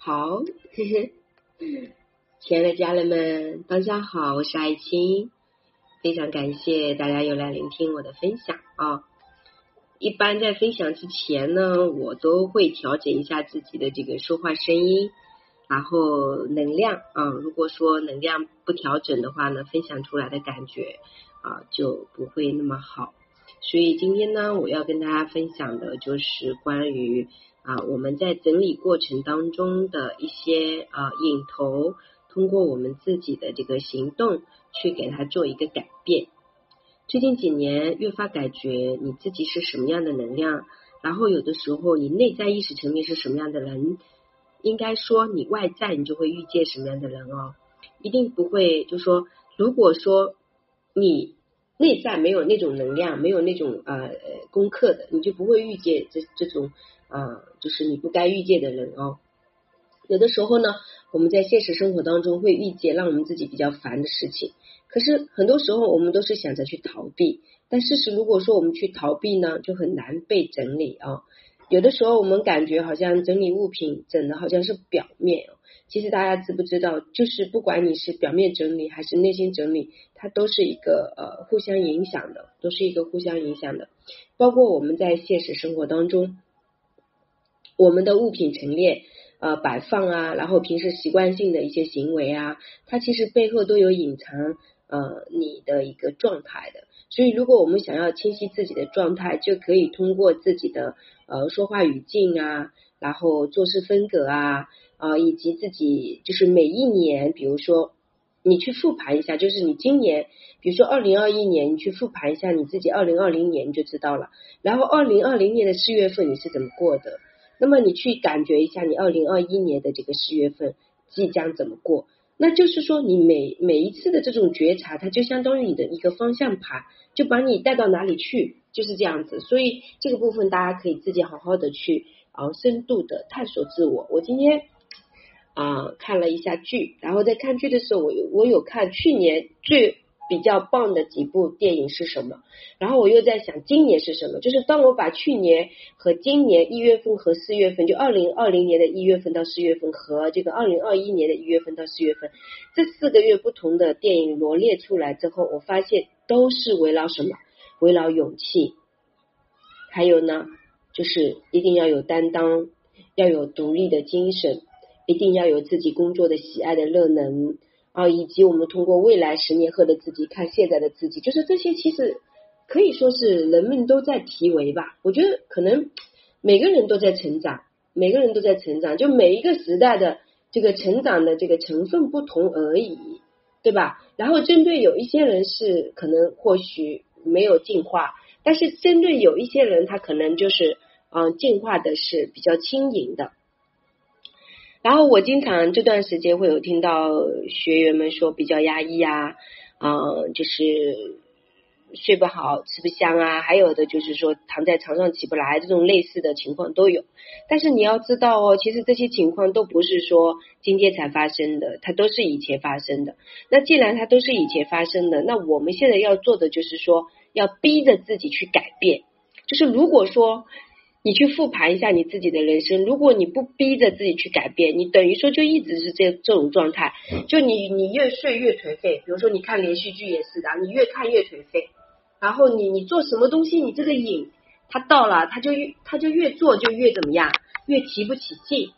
好，亲爱的家人们，大家好，我是爱青，非常感谢大家又来聆听我的分享啊。一般在分享之前呢，我都会调整一下自己的这个说话声音，然后能量啊。如果说能量不调整的话呢，分享出来的感觉啊就不会那么好。所以今天呢，我要跟大家分享的就是关于。啊，我们在整理过程当中的一些啊引头，通过我们自己的这个行动去给它做一个改变。最近几年越发感觉你自己是什么样的能量，然后有的时候你内在意识层面是什么样的人，应该说你外在你就会遇见什么样的人哦，一定不会就说如果说你内在没有那种能量，没有那种呃功课的，你就不会遇见这这种。啊，就是你不该遇见的人哦。有的时候呢，我们在现实生活当中会遇见让我们自己比较烦的事情，可是很多时候我们都是想着去逃避。但事实如果说我们去逃避呢，就很难被整理啊。有的时候我们感觉好像整理物品整的好像是表面，其实大家知不知道，就是不管你是表面整理还是内心整理，它都是一个呃互相影响的，都是一个互相影响的。包括我们在现实生活当中。我们的物品陈列、呃摆放啊，然后平时习惯性的一些行为啊，它其实背后都有隐藏呃你的一个状态的。所以，如果我们想要清晰自己的状态，就可以通过自己的呃说话语境啊，然后做事风格啊啊，以及自己就是每一年，比如说你去复盘一下，就是你今年，比如说二零二一年，你去复盘一下你自己二零二零年，你就知道了。然后二零二零年的四月份你是怎么过的？那么你去感觉一下，你二零二一年的这个四月份即将怎么过？那就是说，你每每一次的这种觉察，它就相当于你的一个方向盘，就把你带到哪里去，就是这样子。所以这个部分大家可以自己好好的去啊，深度的探索自我。我今天啊看了一下剧，然后在看剧的时候，我有我有看去年最。比较棒的几部电影是什么？然后我又在想，今年是什么？就是当我把去年和今年一月份和四月份，就二零二零年的一月份到四月份和这个二零二一年的一月份到四月份这四个月不同的电影罗列出来之后，我发现都是围绕什么？围绕勇气，还有呢，就是一定要有担当，要有独立的精神，一定要有自己工作的喜爱的热能。啊，以及我们通过未来十年后的自己看现在的自己，就是这些，其实可以说是人们都在提为吧。我觉得可能每个人都在成长，每个人都在成长，就每一个时代的这个成长的这个成分不同而已，对吧？然后针对有一些人是可能或许没有进化，但是针对有一些人，他可能就是嗯进化的是比较轻盈的。然后我经常这段时间会有听到学员们说比较压抑啊，嗯，就是睡不好、吃不香啊，还有的就是说躺在床上起不来，这种类似的情况都有。但是你要知道哦，其实这些情况都不是说今天才发生的，它都是以前发生的。那既然它都是以前发生的，那我们现在要做的就是说，要逼着自己去改变。就是如果说。你去复盘一下你自己的人生，如果你不逼着自己去改变，你等于说就一直是这这种状态，就你你越睡越颓废。比如说你看连续剧也是的，你越看越颓废。然后你你做什么东西，你这个瘾它到了，它就越它就越做就越怎么样，越提不起劲。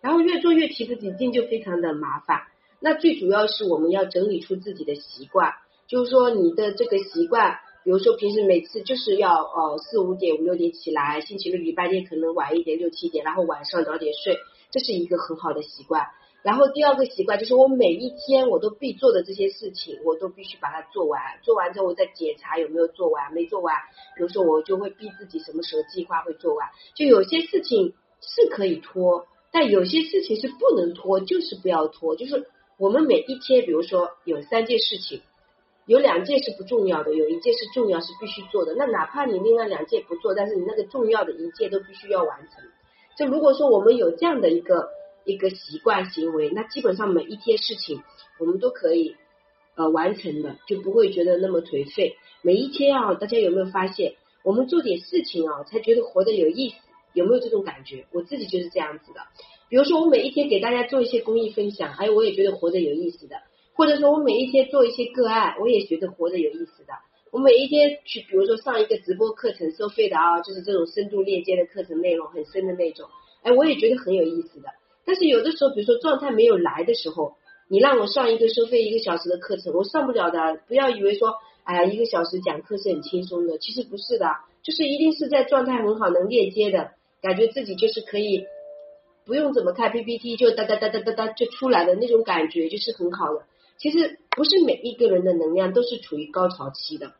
然后越做越提不起劲，就非常的麻烦。那最主要是我们要整理出自己的习惯，就是说你的这个习惯。比如说平时每次就是要呃四五点五六点起来，星期六礼拜天可能晚一点六七点，然后晚上早点睡，这是一个很好的习惯。然后第二个习惯就是我每一天我都必做的这些事情，我都必须把它做完。做完之后我再检查有没有做完，没做完，比如说我就会逼自己什么时候计划会做完。就有些事情是可以拖，但有些事情是不能拖，就是不要拖。就是我们每一天，比如说有三件事情。有两件是不重要的，有一件是重要，是必须做的。那哪怕你另外两件不做，但是你那个重要的一件都必须要完成。就如果说我们有这样的一个一个习惯行为，那基本上每一天事情我们都可以呃完成的，就不会觉得那么颓废。每一天啊，大家有没有发现，我们做点事情啊，才觉得活得有意思？有没有这种感觉？我自己就是这样子的。比如说我每一天给大家做一些公益分享，哎，我也觉得活着有意思的；或者说我每一天做一些个案，我也觉得活着有意思的。我每一天去，比如说上一个直播课程收费的啊，就是这种深度链接的课程内容很深的那种，哎，我也觉得很有意思的。但是有的时候，比如说状态没有来的时候，你让我上一个收费一个小时的课程，我上不了的。不要以为说，哎呀，一个小时讲课是很轻松的，其实不是的，就是一定是在状态很好能链接的感觉，自己就是可以不用怎么看 PPT 就哒哒哒哒哒哒就出来的那种感觉，就是很好的。其实不是每一个人的能量都是处于高潮期的。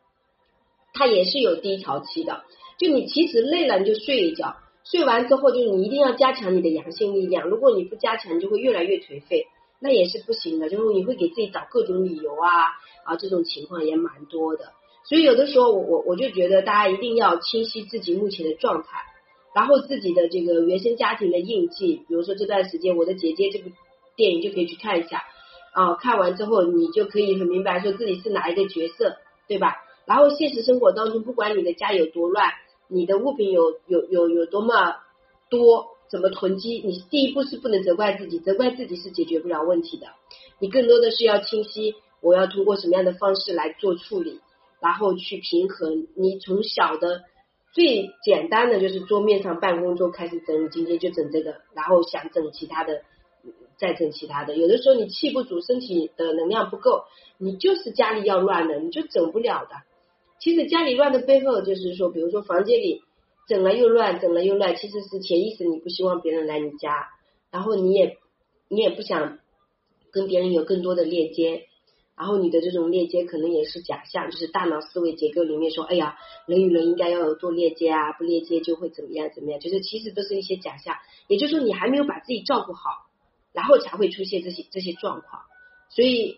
它也是有低潮期的，就你其实累了你就睡一觉，睡完之后就是你一定要加强你的阳性力量，如果你不加强，就会越来越颓废，那也是不行的，就是你会给自己找各种理由啊啊，这种情况也蛮多的，所以有的时候我我我就觉得大家一定要清晰自己目前的状态，然后自己的这个原生家庭的印记，比如说这段时间我的姐姐这部电影就可以去看一下啊，看完之后你就可以很明白说自己是哪一个角色，对吧？然后现实生活当中，不管你的家有多乱，你的物品有有有有多么多，怎么囤积，你第一步是不能责怪自己，责怪自己是解决不了问题的。你更多的是要清晰，我要通过什么样的方式来做处理，然后去平衡。你从小的最简单的就是桌面上办公桌开始整，今天就整这个，然后想整其他的。再整其他的，有的时候你气不足，身体的能量不够，你就是家里要乱的，你就整不了的。其实家里乱的背后，就是说，比如说房间里整了又乱，整了又乱，其实是潜意识你不希望别人来你家，然后你也你也不想跟别人有更多的链接，然后你的这种链接可能也是假象，就是大脑思维结构里面说，哎呀，人与人应该要有多链接啊，不链接就会怎么样怎么样，就是其实都是一些假象，也就是说你还没有把自己照顾好。然后才会出现这些这些状况，所以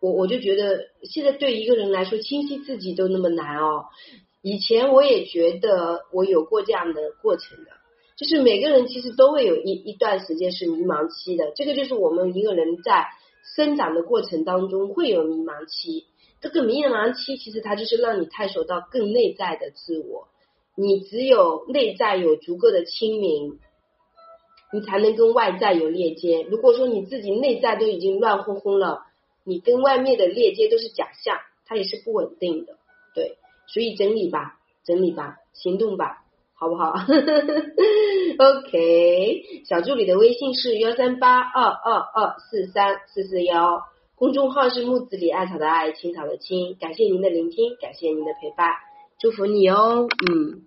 我我就觉得现在对一个人来说，清晰自己都那么难哦。以前我也觉得我有过这样的过程的，就是每个人其实都会有一一段时间是迷茫期的，这个就是我们一个人在生长的过程当中会有迷茫期。这个迷茫期其实它就是让你探索到更内在的自我，你只有内在有足够的清明。你才能跟外在有链接。如果说你自己内在都已经乱哄哄了，你跟外面的链接都是假象，它也是不稳定的。对，所以整理吧，整理吧，行动吧，好不好？OK，小助理的微信是幺三八二二二四三四四幺，公众号是木子李艾草的艾青草的青。感谢您的聆听，感谢您的陪伴，祝福你哦，嗯。